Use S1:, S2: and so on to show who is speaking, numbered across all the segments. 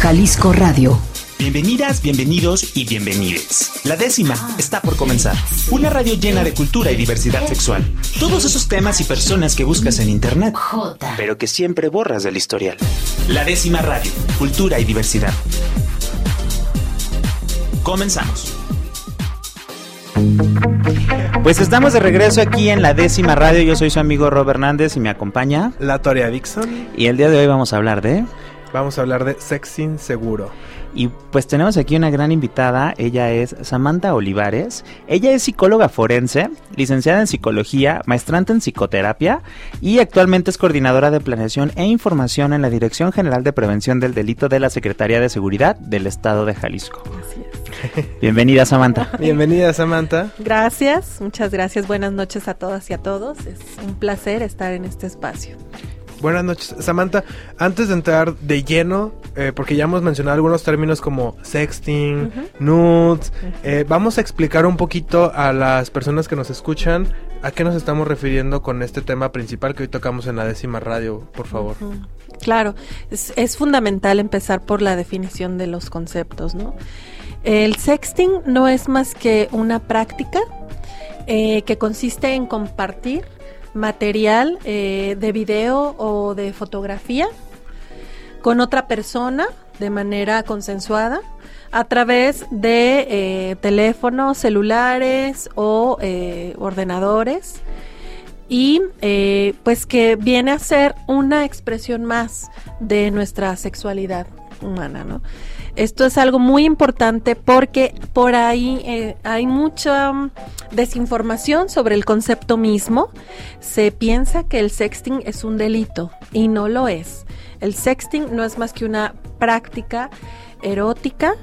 S1: Jalisco Radio.
S2: Bienvenidas, bienvenidos y bienvenides. La décima está por comenzar. Una radio llena de cultura y diversidad sexual. Todos esos temas y personas que buscas en internet, pero que siempre borras del historial. La décima radio, cultura y diversidad. Comenzamos. Pues estamos de regreso aquí en la décima radio. Yo soy su amigo Rob Hernández y me acompaña
S3: La Toria Dixon.
S2: Y el día de hoy vamos a hablar de.
S3: Vamos a hablar de sexing seguro.
S2: Y pues tenemos aquí una gran invitada, ella es Samantha Olivares, ella es psicóloga forense, licenciada en psicología, maestrante en psicoterapia y actualmente es coordinadora de planeación e información en la Dirección General de Prevención del Delito de la Secretaría de Seguridad del Estado de Jalisco. Así es. Bienvenida Samantha.
S3: Bienvenida Samantha.
S4: Gracias, muchas gracias, buenas noches a todas y a todos, es un placer estar en este espacio.
S3: Buenas noches, Samantha. Antes de entrar de lleno, eh, porque ya hemos mencionado algunos términos como sexting, nudes, eh, vamos a explicar un poquito a las personas que nos escuchan a qué nos estamos refiriendo con este tema principal que hoy tocamos en la décima radio, por favor.
S4: Claro, es, es fundamental empezar por la definición de los conceptos, ¿no? El sexting no es más que una práctica eh, que consiste en compartir material eh, de video o de fotografía con otra persona de manera consensuada a través de eh, teléfonos, celulares o eh, ordenadores y pues que viene a ser una expresión más de nuestra sexualidad humana, ¿no? Esto es algo muy importante porque por ahí eh, hay mucha mm, desinformación sobre el concepto mismo. Se piensa que el sexting es un delito y no lo es. El sexting no es más que una práctica erótica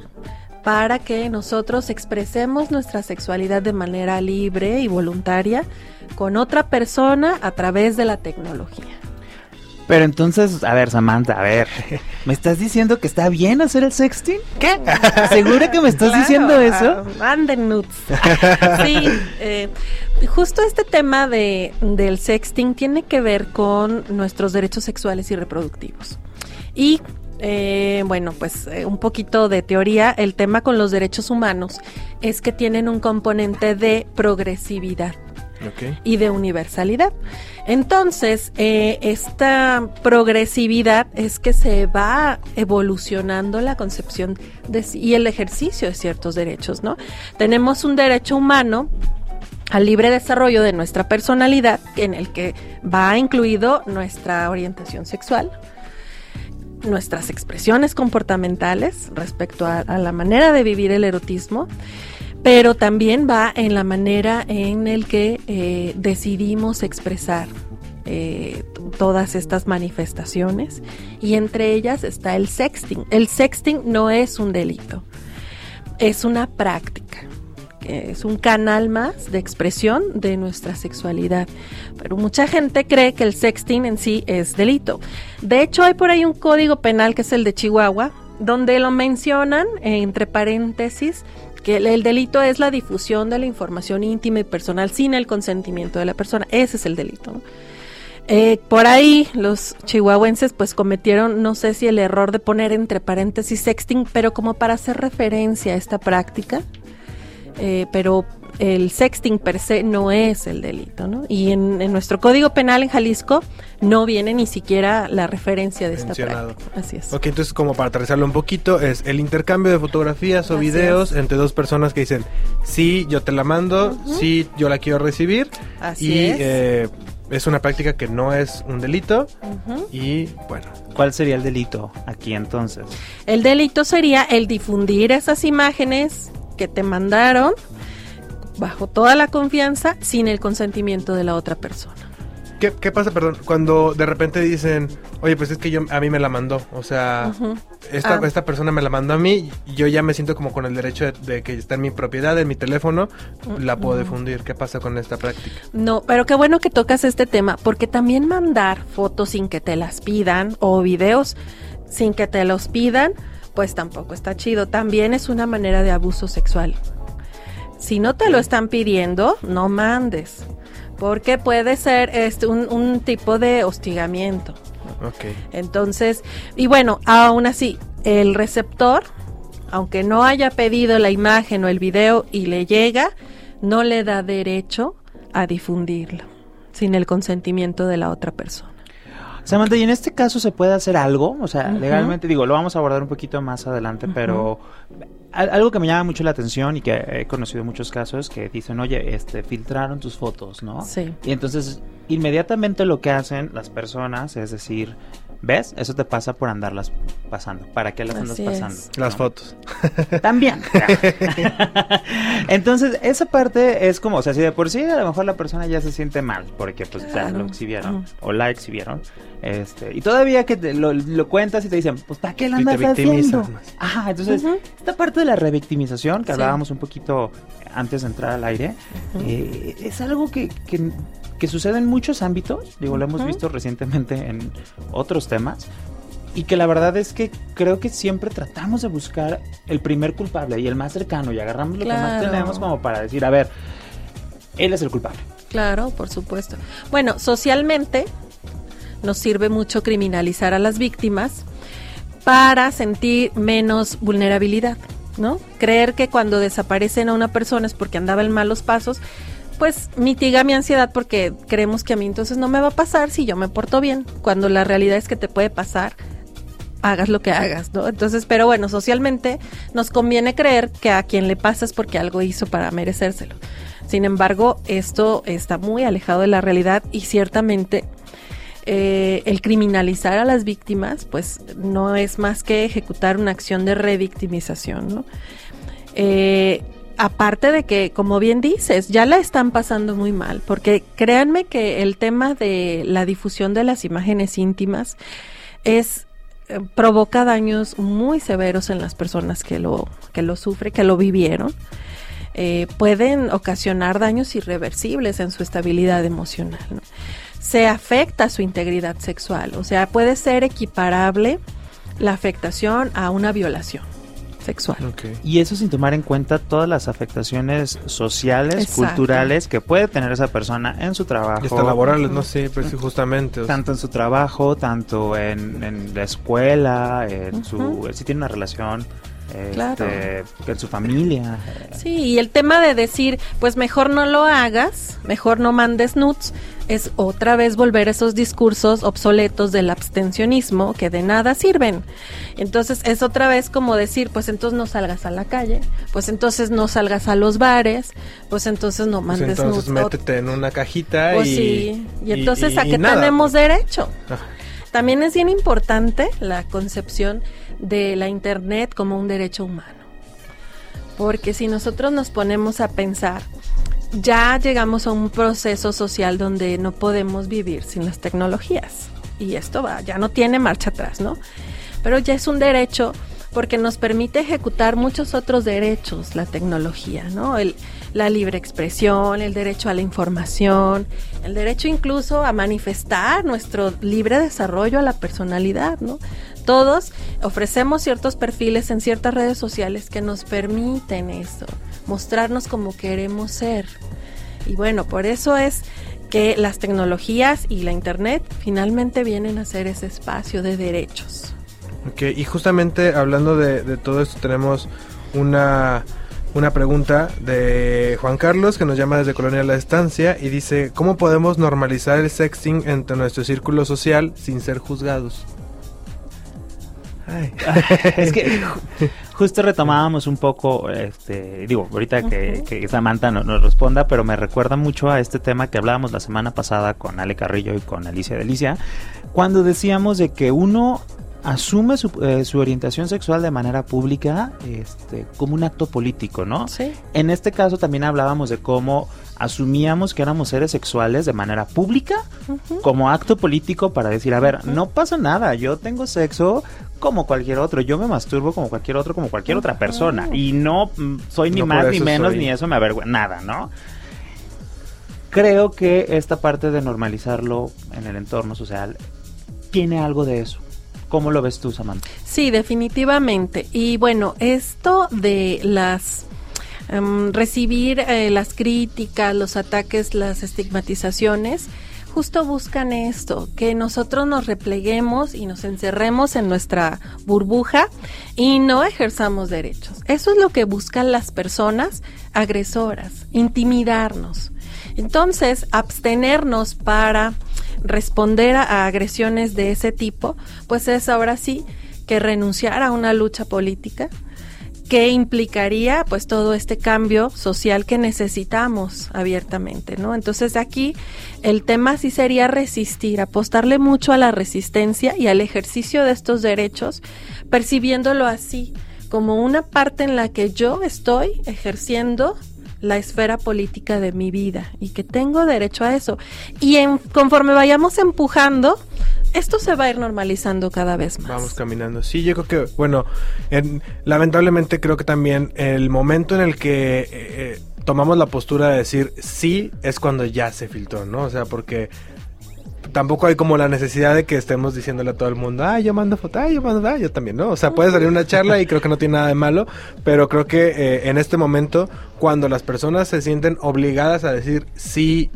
S4: para que nosotros expresemos nuestra sexualidad de manera libre y voluntaria con otra persona a través de la tecnología.
S2: Pero entonces, a ver, Samantha, a ver, ¿me estás diciendo que está bien hacer el sexting? ¿Qué? ¿Segura que me estás diciendo eso?
S4: Manden nudes. sí, eh, justo este tema de, del sexting tiene que ver con nuestros derechos sexuales y reproductivos. Y eh, bueno, pues eh, un poquito de teoría, el tema con los derechos humanos es que tienen un componente de progresividad y de universalidad. Entonces, eh, esta progresividad es que se va evolucionando la concepción y el ejercicio de ciertos derechos, ¿no? Tenemos un derecho humano al libre desarrollo de nuestra personalidad, en el que va incluido nuestra orientación sexual, nuestras expresiones comportamentales respecto a la manera de vivir el erotismo pero también va en la manera en el que eh, decidimos expresar eh, todas estas manifestaciones y entre ellas está el sexting. El sexting no es un delito, es una práctica, es un canal más de expresión de nuestra sexualidad. Pero mucha gente cree que el sexting en sí es delito. De hecho, hay por ahí un código penal que es el de Chihuahua, donde lo mencionan entre paréntesis que el, delito es la difusión de la información íntima y personal sin el consentimiento de la persona. Ese es el delito. Eh, por ahí los chihuahuenses pues cometieron, no sé si el error de poner entre paréntesis sexting, pero como para hacer referencia a esta práctica, eh, pero el sexting per se no es el delito, ¿no? Y en, nuestro Código Penal en Jalisco no viene ni siquiera la referencia de esta práctica.
S3: Así es. Ok, entonces como para aterrizarlo un poquito, es el intercambio de fotografías o videos entre dos personas que dicen, sí, yo te la mando, sí, yo la quiero recibir.
S4: Así
S3: y,
S4: es.
S3: Eh, es una práctica que no es un delito y bueno.
S2: ¿Cuál sería el delito aquí entonces?
S4: El delito sería el difundir esas imágenes que te mandaron bajo toda la confianza sin el consentimiento de la otra persona.
S3: ¿Qué, ¿Qué, pasa, perdón, cuando de repente dicen, oye, pues es que yo a mí me la mandó, o sea, esta, ah. esta persona me la mandó a mí, y yo ya me siento como con el derecho de, que está en mi propiedad, en mi teléfono, la puedo difundir. ¿Qué pasa con esta práctica?
S4: No, pero qué bueno que tocas este tema, porque también mandar fotos sin que te las pidan o videos sin que te los pidan, pues tampoco está chido. También es una manera de abuso sexual. Si no te lo están pidiendo, no mandes, porque puede ser este, un, tipo de hostigamiento.
S3: Ok.
S4: Entonces, y bueno, aún así, el receptor, aunque no haya pedido la imagen o el video y le llega, no le da derecho a difundirlo sin el consentimiento de la otra persona.
S2: Samantha, ¿y en este caso se puede hacer algo? O sea, legalmente, digo, lo vamos a abordar un poquito más adelante, pero algo que me llama mucho la atención y que he conocido muchos casos que dicen, oye, este, filtraron tus fotos, ¿no?
S4: Sí.
S2: Y entonces, inmediatamente lo que hacen las personas es decir, ¿Ves? Eso te pasa por andarlas pasando. ¿Para qué las andas pasando?
S3: Las fotos.
S2: También. Entonces, esa parte es como, o sea, si de por sí a lo mejor la persona ya se siente mal, porque pues ya lo exhibieron, o la exhibieron, este, y todavía que lo, cuentas y te dicen, pues ¿para qué la andas haciendo? Ajá, entonces, esta parte de la revictimización, que hablábamos un poquito antes de entrar al aire, eh, es algo que, que que sucede en muchos ámbitos, digo, lo hemos visto recientemente en otros temas, y que la verdad es que creo que siempre tratamos de buscar el primer culpable y el más cercano y agarramos lo que más tenemos como para decir, a ver, él es el culpable.
S4: Claro, por supuesto. Bueno, socialmente nos sirve mucho criminalizar a las víctimas para sentir menos vulnerabilidad, ¿no? Creer que cuando desaparecen a una persona es porque andaba en malos pasos pues mitiga mi ansiedad porque creemos que a mí entonces no me va a pasar si yo me porto bien, cuando la realidad es que te puede pasar hagas lo que hagas, ¿no? Entonces, pero bueno, socialmente nos conviene creer que a quien le pasa es porque algo hizo para merecérselo. Sin embargo, esto está muy alejado de la realidad y ciertamente eh, el criminalizar a las víctimas, pues no es más que ejecutar una acción de revictimización, ¿no? Eh, aparte de que, como bien dices, ya la están pasando muy mal, porque créanme que el tema de la difusión de las imágenes íntimas es eh, provoca daños muy severos en las personas que lo que lo sufren, que lo vivieron. Eh, pueden ocasionar daños irreversibles en su estabilidad emocional. Se afecta su integridad sexual, o sea, puede ser equiparable la afectación a una violación sexual.
S2: Y eso sin tomar en cuenta todas las afectaciones sociales, culturales que puede tener esa persona en su trabajo. Y
S3: hasta laborales, no sé, pues justamente.
S2: Tanto en su trabajo, tanto en, la escuela, en su, si tiene una relación este, en su familia.
S4: Sí, y el tema de decir, pues mejor no lo hagas, mejor no mandes nudes, es otra vez volver a esos discursos obsoletos del abstencionismo que de nada sirven. Entonces es otra vez como decir, pues entonces no salgas a la calle, pues entonces no salgas a los bares, pues entonces no pues mandes
S3: entonces métete en una cajita
S4: pues
S3: y...
S4: Sí, y entonces a qué tenemos derecho. También es bien importante la concepción de la Internet como un derecho humano. Porque si nosotros nos ponemos a pensar, ya llegamos a un proceso social donde no podemos vivir sin las tecnologías. Y esto va, ya no tiene marcha atrás, ¿no? Pero ya es un derecho porque nos permite ejecutar muchos otros derechos, la tecnología, ¿no? El, la libre expresión, el derecho a la información, el derecho incluso a manifestar nuestro libre desarrollo a la personalidad, ¿no? Todos ofrecemos ciertos perfiles en ciertas redes sociales que nos permiten eso, mostrarnos como queremos ser. Y bueno, por eso es que las tecnologías y la Internet finalmente vienen a ser ese espacio de derechos.
S3: Ok, y justamente hablando de, todo esto tenemos una, una pregunta de Juan Carlos que nos llama desde Colonia La Estancia y dice, ¿cómo podemos normalizar el sexting entre nuestro círculo social sin ser juzgados?
S2: es que justo retomábamos un poco, este, digo, ahorita que, Samantha no, nos responda, pero me recuerda mucho a este tema que hablábamos la semana pasada con Ale Carrillo y con Alicia Delicia, cuando decíamos de que uno asume su, eh, su, orientación sexual de manera pública este, como un acto político, ¿no?
S4: Sí.
S2: En este caso también hablábamos de cómo asumíamos que éramos seres sexuales de manera pública como acto político para decir, a ver, no pasa nada, yo tengo sexo como cualquier otro, yo me masturbo como cualquier otro, como cualquier otra persona y no mm, soy ni más ni menos ni eso me avergüenza, nada, ¿no? Creo que esta parte de normalizarlo en el entorno social tiene algo de eso. ¿Cómo lo ves tú, Samantha?
S4: Sí, definitivamente. Y bueno, esto de las em, recibir eh, las críticas, los ataques, las estigmatizaciones, justo buscan esto, que nosotros nos repleguemos y nos encerremos en nuestra burbuja y no ejerzamos derechos. Eso es lo que buscan las personas agresoras, intimidarnos. Entonces, abstenernos para responder a, agresiones de ese tipo, pues es ahora sí que renunciar a una lucha política, que implicaría pues todo este cambio social que necesitamos abiertamente, ¿no? Entonces aquí el tema sí sería resistir, apostarle mucho a la resistencia y al ejercicio de estos derechos, percibiéndolo así, como una parte en la que yo estoy ejerciendo la esfera política de mi vida y que tengo derecho a eso. Y en, conforme vayamos empujando, esto se va a ir normalizando cada vez más.
S3: Vamos caminando. Sí, yo creo que, bueno, lamentablemente creo que también el momento en el que eh, eh, tomamos la postura de decir sí es cuando ya se filtró, ¿no? O sea, porque tampoco hay como la necesidad de que estemos diciéndole a todo el mundo, ah, yo mando foto, ah, yo mando, ah, yo también, ¿no? O sea, puede salir una charla y creo que no tiene nada de malo, pero creo que eh, en este momento, cuando las personas se sienten obligadas a decir, sí,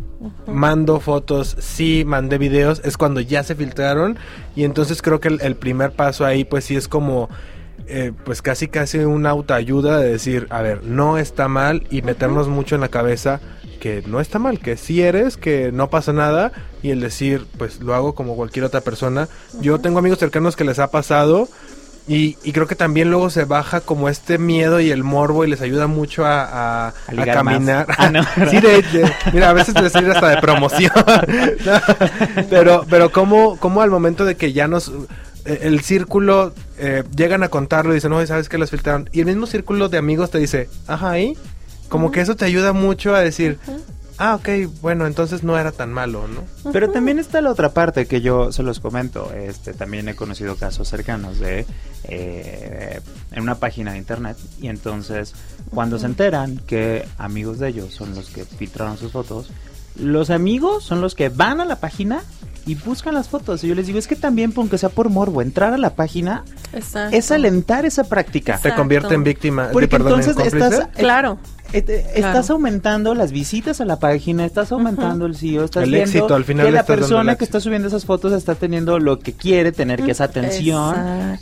S3: mando fotos, sí, mandé videos, es cuando ya se filtraron y entonces creo que el, primer paso ahí, pues sí es como... Eh, pues casi casi una autoayuda de decir, a ver, no está mal y meternos mucho en la cabeza que no está mal, que si eres, que no pasa nada y el decir, pues lo hago como cualquier otra persona. Yo tengo amigos cercanos que les ha pasado y, creo que también luego se baja como este miedo y el morbo y les ayuda mucho a, a, caminar. Ah, sí, de, mira, a veces les sirve hasta de promoción. pero, pero como, como al momento de que ya nos e, el círculo eh, llegan a contarlo y dicen, no, sabes que las filtraron. Y el mismo círculo de amigos te dice, ajá, ahí. Como que eso te ayuda mucho a decir, ah, ok, bueno, entonces no era tan malo, ¿no?
S2: Pero también está la otra parte que yo se los comento. Este, también he conocido casos cercanos de eh, en una página de internet y entonces cuando se enteran que amigos de ellos son los que filtraron sus fotos, los amigos son los que van a la página y buscan las fotos. Y yo les digo, es que también, aunque sea por morbo, entrar a la página es alentar esa práctica.
S3: Se convierte en víctima.
S2: Porque entonces estás,
S4: claro.
S2: Estás aumentando las visitas a la página, estás aumentando el CEO, estás
S3: el éxito, al final
S2: que la persona que está subiendo esas fotos está teniendo lo que quiere tener, que es atención.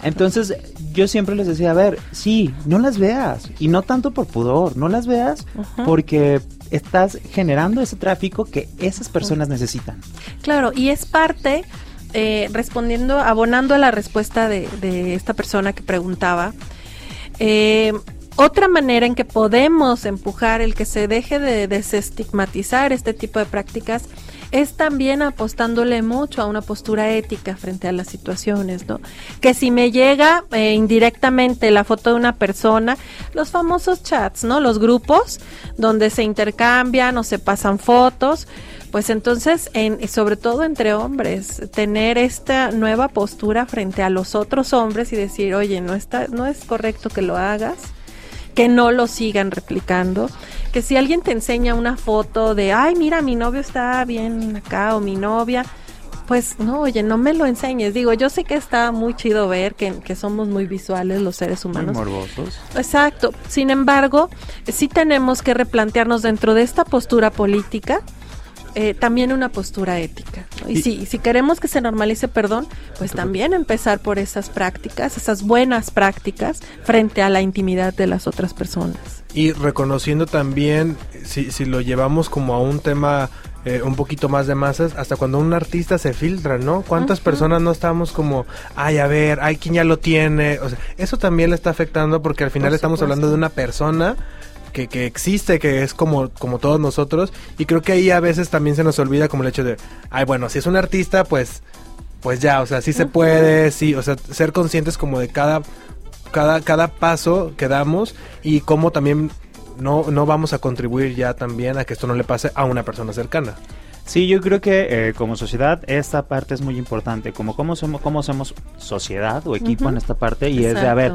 S2: Entonces, yo siempre les decía, a ver, sí, no las veas, y no tanto por pudor, no las veas porque estás generando ese tráfico que esas personas necesitan.
S4: Claro, y es parte, eh, respondiendo, abonando a la respuesta de, de esta persona que preguntaba, eh, otra manera en que podemos empujar el que se deje de desestigmatizar este tipo de prácticas es también apostándole mucho a una postura ética frente a las situaciones, ¿no? Que si me llega eh, indirectamente la foto de una persona, los famosos chats, ¿no? Los grupos donde se intercambian o se pasan fotos, pues entonces, en, sobre todo entre hombres, tener esta nueva postura frente a los otros hombres y decir, oye, no está, no es correcto que lo hagas que no lo sigan replicando, que si alguien te enseña una foto de, ay, mira, mi novio está bien acá o mi novia, pues no, oye, no me lo enseñes. Digo, yo sé que está muy chido ver que, que somos muy visuales los seres humanos.
S2: Muy morbosos.
S4: Exacto. Sin embargo, sí tenemos que replantearnos dentro de esta postura política eh, también una postura ética. Y, si, si queremos que se normalice perdón, pues también empezar por esas prácticas, esas buenas prácticas frente a la intimidad de las otras personas.
S3: Y reconociendo también, si, si lo llevamos como a un tema eh, un poquito más de masas, hasta cuando un artista se filtra, ¿no? ¿Cuántas personas no estamos como, ay, a ver, hay quien ya lo tiene? O sea, eso también le está afectando porque al final estamos hablando de una persona que, existe, que es como, como todos nosotros. Y creo que ahí a veces también se nos olvida como el hecho de, ay, bueno, si es un artista, pues, pues ya, o sea, sí se puede, sí, o sea, ser conscientes como de cada, cada, cada paso que damos y cómo también no, no vamos a contribuir ya también a que esto no le pase a una persona cercana.
S2: Sí, yo creo que eh, como sociedad esta parte es muy importante, como cómo somos, cómo somos sociedad o equipo en esta parte y es de, a ver,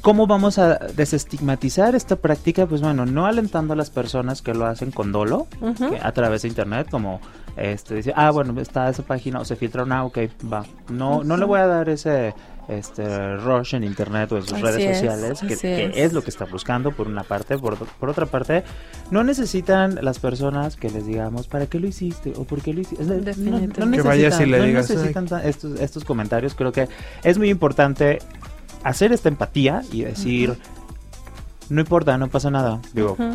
S2: ¿Cómo vamos a desestigmatizar esta práctica? Pues bueno, no alentando a las personas que lo hacen con dolo a través de internet, como este dice, ah, bueno, está esa página o se filtra una, ok, va. No, no le voy a dar ese este rush en internet o en sus
S4: Así
S2: redes
S4: es,
S2: sociales, que, que
S4: es.
S2: es. lo que está buscando por una parte, por, por otra parte, no necesitan las personas que les digamos, ¿para qué lo hiciste? o ¿por qué lo hiciste? No- no
S3: Que vayas y le
S2: no
S3: digas,
S2: necesitan ta- estos, estos comentarios, creo que es muy importante hacer esta empatía y decir, no importa, no pasa nada, digo, uh,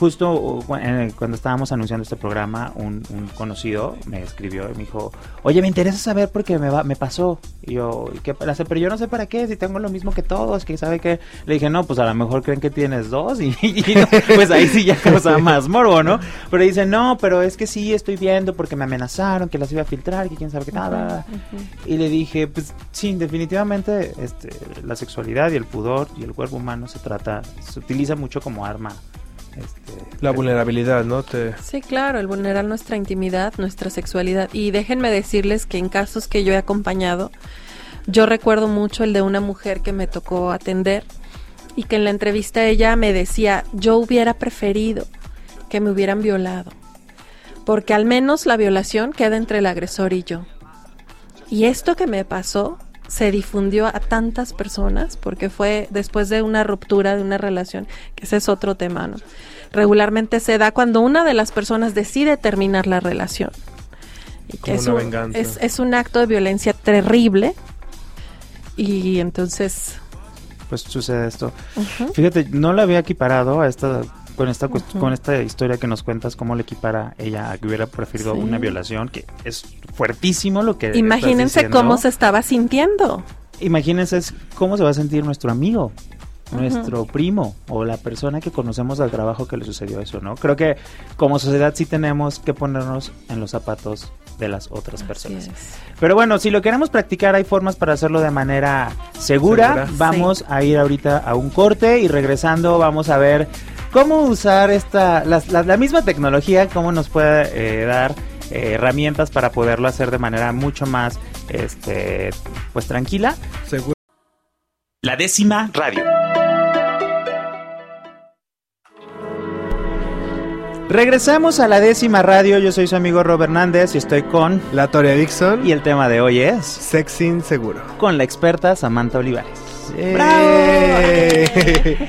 S2: eh, cuando estábamos anunciando este programa, un, un conocido me escribió y me dijo, oye, me interesa saber por qué me, va, me pasó. Y yo, ¿y qué pasa? Pero yo no sé para qué, si tengo lo mismo que todos, que sabe que... Le dije, no, pues a lo mejor creen que tienes dos y, y no, pues ahí sí ya causa más morbo, ¿no? Pero dice, no, pero es que sí estoy viendo porque me amenazaron que las iba a filtrar, que quién sabe qué nada.
S4: Ujú.
S2: Y le dije, pues sí, definitivamente este, la sexualidad y el pudor y el cuerpo humano se trata, se utiliza mucho como arma. Este,
S3: La vulnerabilidad, ¿no? Te...
S4: Sí, claro, el vulnerar nuestra intimidad, nuestra sexualidad. Y déjenme decirles que en casos que yo he acompañado, yo recuerdo mucho el de una mujer que me tocó atender y que en la entrevista ella me decía, yo hubiera preferido que me hubieran violado, porque al menos la violación queda entre el agresor y yo. Y esto que me pasó se difundió a tantas personas porque fue después de una ruptura de una relación, que ese es otro tema, ¿no? Regularmente se da cuando una de las personas decide terminar la relación. Y
S3: Como
S4: es,
S3: una
S4: un,
S3: venganza.
S4: es, es un acto de violencia terrible. Y entonces...
S2: pues sucede esto. Fíjate, no la había equiparado a esta con esta
S4: Ujú.
S2: con esta historia que nos cuentas cómo le equipara ella a que hubiera preferido
S4: Sí.
S2: una violación, que es fuertísimo lo que
S4: Imagínense cómo se estaba sintiendo.
S2: Imagínense cómo se va a sentir nuestro amigo, nuestro primo o la persona que conocemos del trabajo que le sucedió eso, ¿no? Creo que como sociedad sí tenemos que ponernos en los zapatos de las otras personas.
S4: Es.
S2: Pero bueno, si lo queremos practicar, hay formas para hacerlo de manera segura.
S3: Segura.
S2: Vamos a ir ahorita a un corte y regresando vamos a ver cómo usar esta, la, la misma tecnología, cómo nos puede eh, dar eh, herramientas para poderlo hacer de manera mucho más, este, pues tranquila.
S3: Seguro.
S2: La décima radio. Regresamos a la décima radio. Yo soy su amigo Robert Hernández y estoy con.
S3: La Toria Dixon.
S2: Y el tema de hoy es.
S3: Sexing seguro.
S2: con la experta Samantha Olivares.
S3: ¡Eh!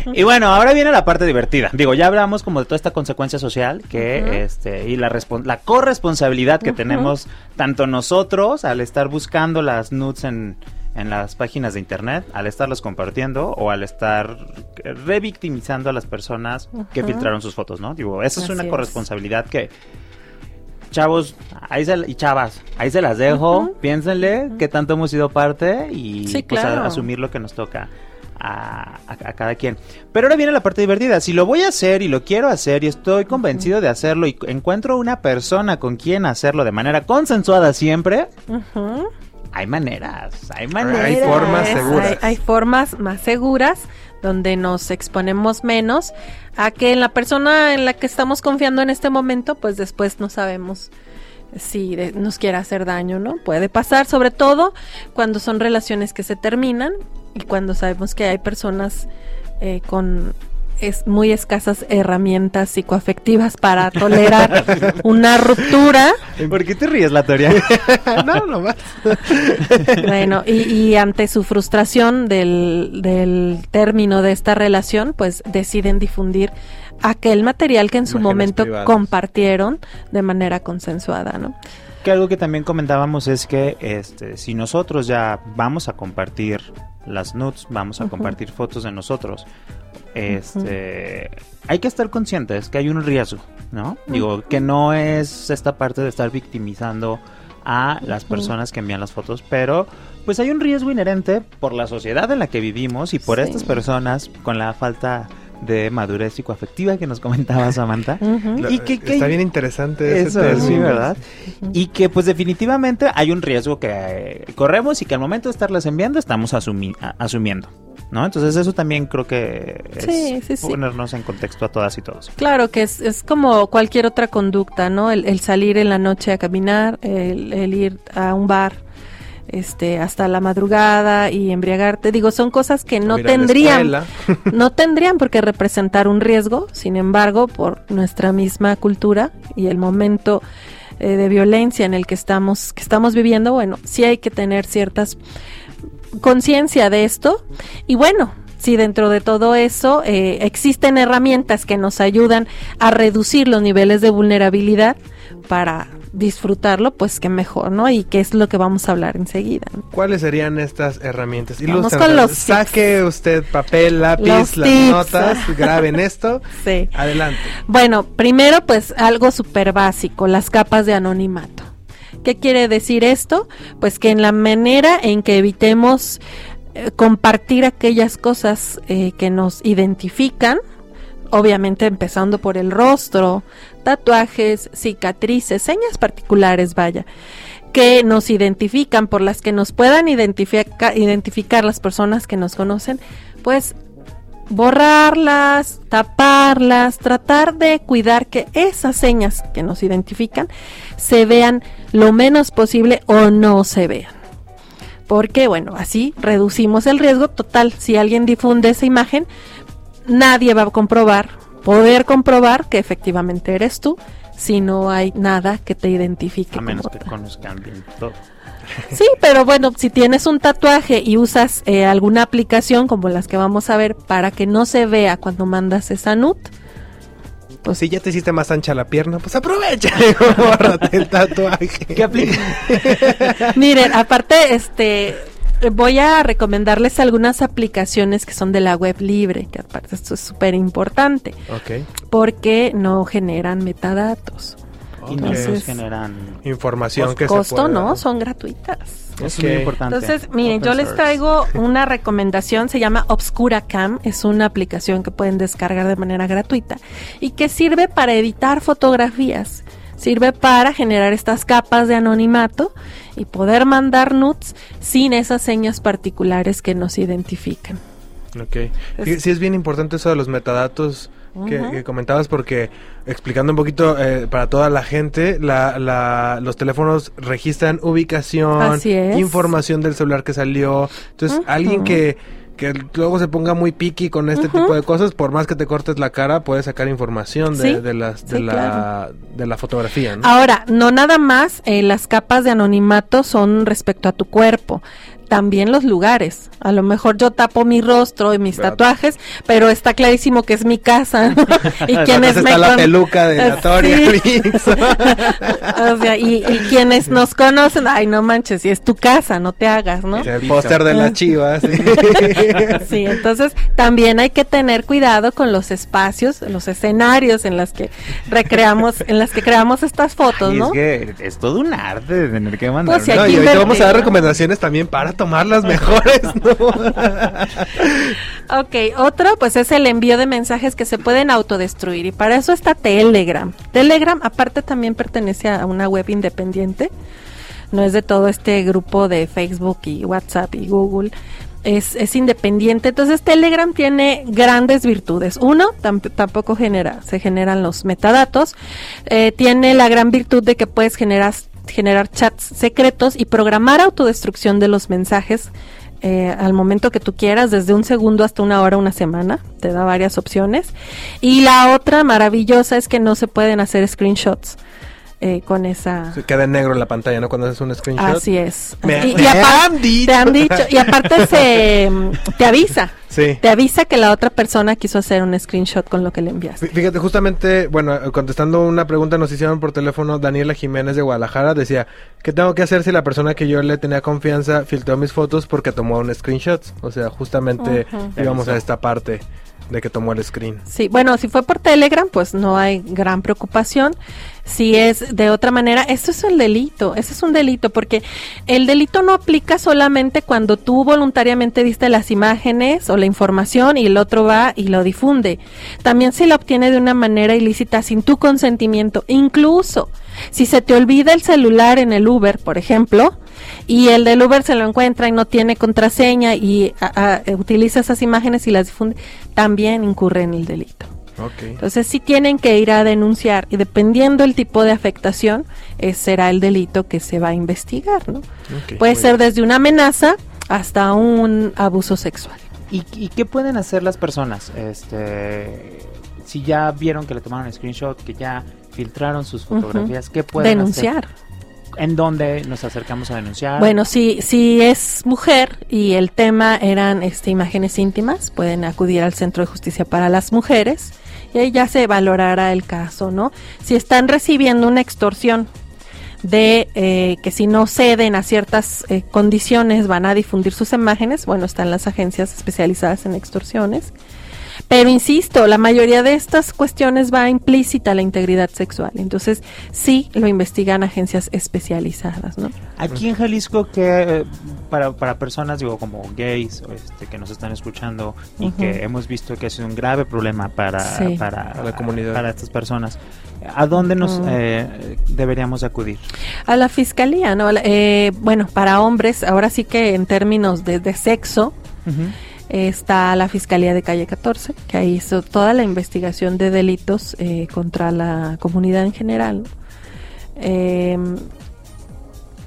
S2: Y bueno, ahora viene la parte divertida. Digo, ya hablamos como de toda esta consecuencia social que este y la la corresponsabilidad que tenemos tanto nosotros al estar buscando las nudes en en las páginas de internet, al estarlas compartiendo o al estar revictimizando a las personas que filtraron sus fotos, ¿no? Digo, esa es
S4: Así
S2: una
S4: es.
S2: corresponsabilidad que Chavos, ahí se, y chavas, ahí se las dejo, piénsenle
S4: Ujú.
S2: qué tanto hemos sido parte y
S4: Sí,
S2: pues, a- asumir lo que nos toca a, a- a cada quien. Pero ahora viene la parte divertida, si lo voy a hacer y lo quiero hacer y estoy convencido de hacerlo y encuentro una persona con quien hacerlo de manera consensuada siempre, hay maneras, hay maneras.
S3: Hay formas seguras.
S4: Hay, hay formas más seguras donde nos exponemos menos a que en la persona en la que estamos confiando en este momento, pues después no sabemos si nos quiere hacer daño, ¿no? Puede pasar, sobre todo cuando son relaciones que se terminan y cuando sabemos que hay personas eh, con es muy escasas herramientas psicoafectivas para tolerar una ruptura.
S2: ¿Por qué te ríes, la teoría?
S3: no, no más.
S4: Bueno, y, y ante su frustración del, del término de esta relación, pues deciden difundir aquel material que en su
S3: Imágenes
S4: momento
S3: privadas.
S4: compartieron de manera consensuada, ¿no?
S2: Que algo que también comentábamos es que este, si nosotros ya vamos a compartir las nudes, vamos a compartir fotos de nosotros, este, hay que estar conscientes que hay un riesgo, ¿no? Digo, que no es esta parte de estar victimizando a las personas que envían las fotos, pero pues hay un riesgo inherente por la sociedad en la que vivimos y por
S4: Sí.
S2: estas personas con la falta de madurez psicoafectiva que nos comentaba Samantha. ¿Y qué- qué-
S3: Está bien interesante ese
S2: Eso,
S3: término.
S2: sí, ¿verdad? Y que pues definitivamente hay un riesgo que eh, corremos y que al momento de estarlas enviando estamos asumi- asumiendo, ¿no? Entonces eso también creo que es
S4: Sí, sí, sí.
S2: ponernos en contexto a todas y todos.
S4: Claro que es, es como cualquier otra conducta, ¿no? El, el salir en la noche a caminar, el, el ir a un bar este hasta la madrugada y embriagarte. Digo, son cosas que no tendrían no tendrían por qué representar un riesgo, sin embargo, por nuestra misma cultura y el momento eh, de violencia en el que estamos, que estamos viviendo, bueno, sí hay que tener ciertas conciencia de esto y bueno, si dentro de todo eso eh, existen herramientas que nos ayudan a reducir los niveles de vulnerabilidad para disfrutarlo, pues qué mejor, ¿no? Y qué es lo que vamos a hablar enseguida.
S3: ¿Cuáles serían estas herramientas?
S4: Vamos con los
S3: Saque usted papel, lápiz,
S4: Los
S3: las
S4: tips.
S3: notas, graben esto.
S4: Sí.
S3: Adelante.
S4: Bueno, primero pues algo súper básico, las capas de anonimato. ¿Qué quiere decir esto? Pues que en la manera en que evitemos eh, compartir aquellas cosas eh, que nos identifican, obviamente empezando por el rostro, tatuajes, cicatrices, señas particulares, vaya, que nos identifican, por las que nos puedan identifica- identificar las personas que nos conocen, pues borrarlas, taparlas, tratar de cuidar que esas señas que nos identifican se vean lo menos posible o no se vean. Porque, bueno, así reducimos el riesgo total. Si alguien difunde esa imagen, nadie va a comprobar, poder comprobar que efectivamente eres tú, si no hay nada que te identifique.
S2: A menos
S4: como
S2: que
S4: tal.
S2: conozcan bien todo.
S4: Sí, pero bueno, si tienes un tatuaje y usas eh, alguna aplicación como las que vamos a ver para que no se vea cuando mandas esa nut,
S3: Pues si ya te hiciste más ancha la pierna, pues aprovecha. y Bórrate el tatuaje.
S2: ¿Qué aplica?
S4: miren, aparte, este, voy a recomendarles algunas aplicaciones que son de la web libre, que aparte esto es súper importante,
S3: Ok.
S4: porque no generan metadatos.
S2: Y no
S4: Entonces-
S2: generan...
S3: Información que
S4: Costo,
S3: se pueda-
S4: ¿no? Son gratuitas.
S2: Es muy importante.
S4: Entonces, miren,
S2: Open
S4: yo les traigo una recomendación, se llama Obscura Cam, es una aplicación que pueden descargar de manera gratuita y que sirve para editar fotografías, sirve para generar estas capas de anonimato y poder mandar nudes sin esas señas particulares que nos identifican.
S3: Ok. Sí, sí es bien importante eso de los metadatos que,
S4: Ujú.
S3: que comentabas porque explicando un poquito eh, para toda la gente, la, la- los teléfonos registran ubicación, información del celular que salió. Entonces,
S4: Ujú.
S3: alguien que, que luego se ponga muy picky con este tipo de cosas, por más que te cortes la cara, puedes sacar información de,
S4: Sí,
S3: de las, de,
S4: sí,
S3: la,
S4: claro.
S3: de la fotografía. ¿no?
S4: Ahora, no nada más eh, las capas de anonimato son respecto a tu cuerpo, también los lugares. A lo mejor yo tapo mi rostro y mis tatuajes, pero está clarísimo que es mi casa. ¿no? y quienes
S3: está
S4: me
S3: la
S4: con-
S3: peluca de la
S4: Sí. O sea, y, y quienes nos conocen, ay, no manches, si es tu casa, no te hagas, ¿no?
S3: El póster de la chiva. sí.
S4: Sí, entonces también hay que tener cuidado con los espacios, los escenarios en los que recreamos, en las que creamos estas fotos, ¿no?
S2: es que es todo un arte de tener que mandar.
S4: Pues
S2: una-
S3: No, y ahorita vamos a dar recomendaciones también para tomar las mejores, ¿no?
S4: Ok, otro pues es el envío de mensajes que se pueden autodestruir y para eso está Telegram. Telegram aparte también pertenece a una web independiente, no es de todo este grupo de Facebook y WhatsApp y Google. Es, es independiente, entonces Telegram tiene grandes virtudes. Uno, tam- tampoco genera, se generan los metadatos. Eh, tiene la gran virtud de que puedes generar, generar chats secretos y programar autodestrucción de los mensajes eh, al momento que tú quieras, desde un segundo hasta una hora, una semana. Te da varias opciones. Y la otra maravillosa es que no se pueden hacer screenshots eh, con esa.
S3: Se queda en negro en la pantalla, ¿no? Cuando haces un screenshot.
S4: Así es.
S3: Me-
S4: y, y
S3: me
S4: apar-
S3: han dicho.
S4: Te han dicho. Y aparte se te avisa.
S3: Sí.
S4: Te avisa que la otra persona quiso hacer un screenshot con lo que le enviaste.
S3: Fí- Fíjate, justamente, bueno, contestando una pregunta nos hicieron por teléfono, Daniela Jiménez de Guadalajara decía, ¿qué tengo que hacer si la persona que yo le tenía confianza filtró mis fotos porque tomó un screenshot? O sea, justamente íbamos a esta parte de que tomó el screen.
S4: Sí, bueno, si fue por Telegram, pues no hay gran preocupación. Si es de otra manera, esto es el delito, ese es un delito, porque el delito no aplica solamente cuando tú voluntariamente diste las imágenes o la información y el otro va y lo difunde. También se la obtiene de una manera ilícita sin tu consentimiento, incluso si se te olvida el celular en el Uber, por ejemplo, y el del Uber se lo encuentra y no tiene contraseña y a- a- utiliza esas imágenes y las difunde, también incurre en el delito. Entonces sí tienen que ir a denunciar y dependiendo el tipo de afectación, eh, será el delito que se va a investigar, ¿no? Puede ser desde una amenaza hasta un abuso sexual.
S2: ¿Y, y qué pueden hacer las personas? Este, si ya vieron que le tomaron screenshot, que ya filtraron sus fotografías, ¿qué pueden
S4: Denunciar.
S2: hacer? ¿En dónde nos acercamos a denunciar?
S4: Bueno, si, si es mujer y el tema eran este, imágenes íntimas, pueden acudir al Centro de Justicia para las Mujeres y ahí ya se valorará el caso, ¿no? Si están recibiendo una extorsión de eh, que si no ceden a ciertas eh, condiciones van a difundir sus imágenes, bueno, están las agencias especializadas en extorsiones pero insisto, la mayoría de estas cuestiones va implícita la integridad sexual. Entonces, sí lo investigan agencias especializadas, ¿no?
S2: Aquí en Jalisco, que para, para personas, digo, como gays este, que nos están escuchando y que hemos visto que ha sido un grave problema para, para, la comunidad. Para estas personas, ¿a dónde nos eh, deberíamos acudir?
S4: A la fiscalía, ¿no? Eh, bueno, para hombres, ahora sí que en términos de, de sexo, está la Fiscalía de Calle 14, que ahí hizo toda la investigación de delitos eh, contra la comunidad en general. Em,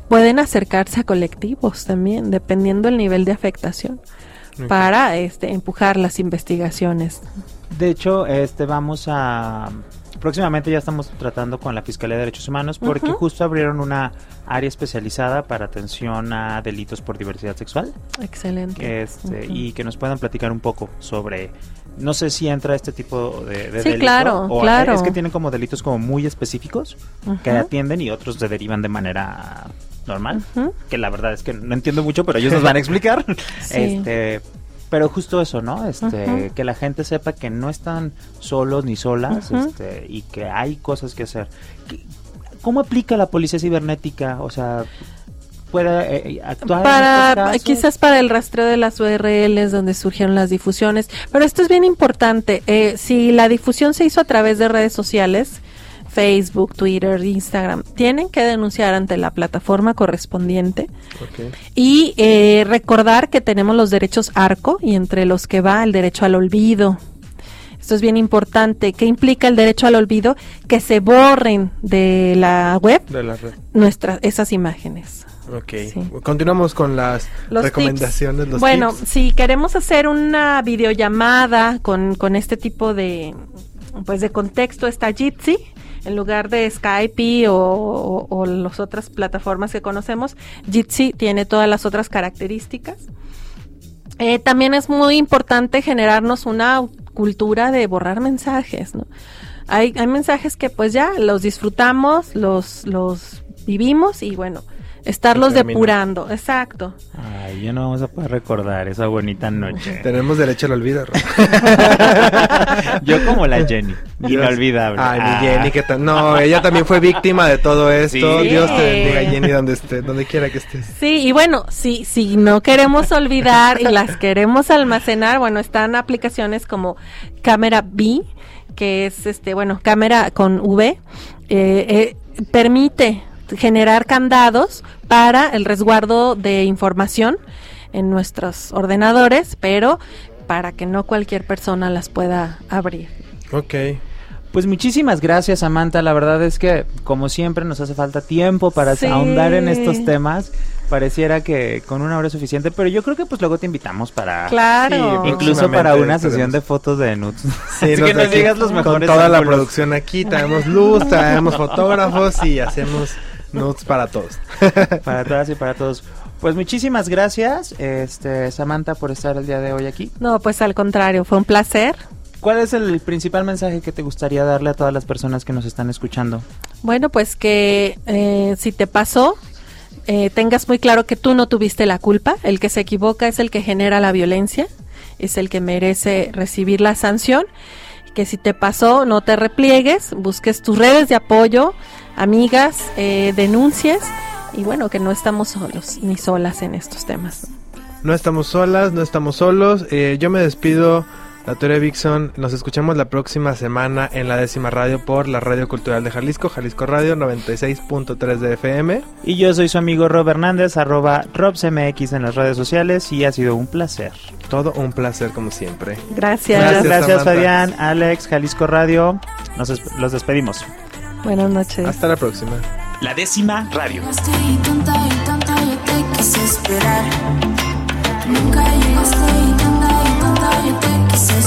S4: pueden acercarse a colectivos también, dependiendo del nivel de afectación, para este, empujar las investigaciones.
S2: De hecho, este vamos a próximamente ya estamos tratando con la Fiscalía de Derechos Humanos porque justo abrieron una área especializada para atención a delitos por diversidad sexual.
S4: Excelente.
S2: Este, Y que nos puedan platicar un poco sobre no sé si entra este tipo de, de
S4: sí, claro,
S2: o
S4: claro.
S2: es que tienen como delitos como muy específicos que atienden y otros se derivan de manera normal, que la verdad es que no entiendo mucho, pero ellos nos van a explicar. Este, pero justo eso, ¿no? Este, que la gente sepa que no están solos ni solas, este, y que hay cosas que hacer. ¿Cómo aplica la policía cibernética? O sea, puede eh, eh, actuar
S4: para quizás para el rastreo de las URLs donde surgieron las difusiones pero esto es bien importante eh, si la difusión se hizo a través de redes sociales Facebook, Twitter, Instagram, tienen que denunciar ante la plataforma correspondiente y eh, recordar que tenemos los derechos ARCO y entre los que va el derecho al olvido. Esto es bien importante. ¿Qué implica el derecho al olvido? Que se borren de la web nuestras esas imágenes.
S3: Ok. Continuamos con las recomendaciones. Los
S4: bueno, si queremos hacer una videollamada con, con este tipo de pues de contexto está Jitsi en lugar de Skype o, las otras plataformas que conocemos, Jitsi tiene todas las otras características. Eh, también es muy importante generarnos una cultura de borrar mensajes, ¿no? Hay, hay mensajes que pues ya los disfrutamos, los, los vivimos y bueno, estarlos depurando, exacto.
S2: Ay, ya no vamos a poder recordar esa bonita noche.
S3: Tenemos derecho al olvido.
S2: Yo como la Jenny, inolvidable.
S3: Ay, mi ah. Jenny, que no, ella también fue víctima de todo esto. Dios te bendiga, Jenny, donde esté, donde quiera que estés.
S4: Sí, y bueno, si si no queremos olvidar y las queremos almacenar, bueno, están aplicaciones como Cámara B, que es este, bueno, cámara con V, eh, eh, permite generar candados para el resguardo de información en nuestros ordenadores, pero para que no cualquier persona las pueda abrir.
S3: Ok.
S2: Pues muchísimas gracias Samantha, la verdad es que como siempre nos hace falta tiempo para ahondar en estos temas. Pareciera que con una hora es suficiente, pero yo creo que pues luego te invitamos para
S4: claro.
S2: incluso para una sesión de fotos de nudes. Sí, que nos digas los mejores.
S3: Con toda la producción aquí, traemos luz, traemos fotógrafos y hacemos Notes para todos.
S2: para todas y para todos. Pues muchísimas gracias, este Samantha, por estar el día de hoy aquí.
S4: No, pues al contrario, fue un placer.
S2: ¿Cuál es el principal mensaje que te gustaría darle a todas las personas que nos están escuchando?
S4: Bueno, pues que eh, si te pasó, eh, tengas muy claro que tú no tuviste la culpa. El que se equivoca es el que genera la violencia, es el que merece recibir la sanción. Que si te pasó, no te repliegues, busques tus redes de apoyo, amigas, eh, denuncies y bueno, que no estamos solos ni solas en estos temas.
S3: No estamos solas, no estamos solos. Eh, yo me despido, la Teoría Vixon. Nos escuchamos la próxima semana en la décima radio por la Radio Cultural de Jalisco, Jalisco Radio 96.3 de FM.
S2: Y yo soy su amigo Rob Hernández, arroba RobCMX en las redes sociales y ha sido un placer.
S3: Todo un placer como siempre.
S4: Gracias.
S2: Gracias, Gracias Fabián, Alex, Jalisco Radio. Nos los despedimos.
S4: Buenas noches.
S3: Hasta la próxima.
S2: La décima radio.
S1: Nunca llegaste y tanta y tanta yo te quise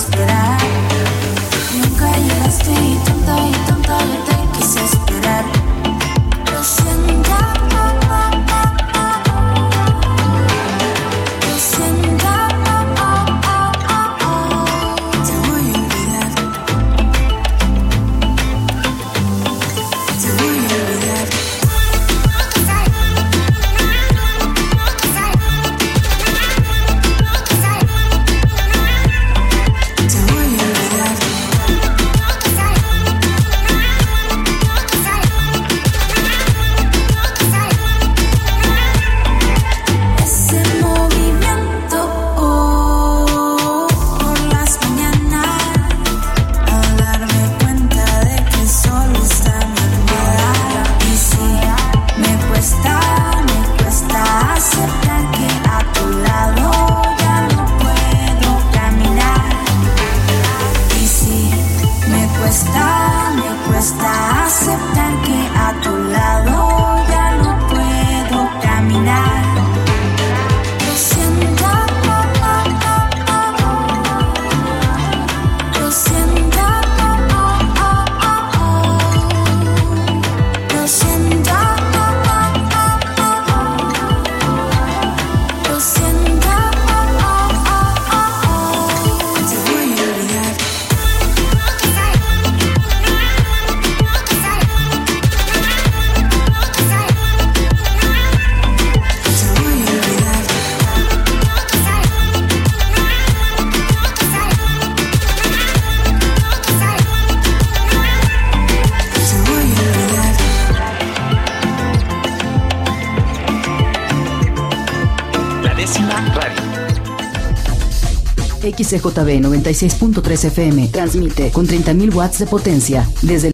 S5: XCJB 96.3 FM transmite con 30.000 watts de potencia. Desde el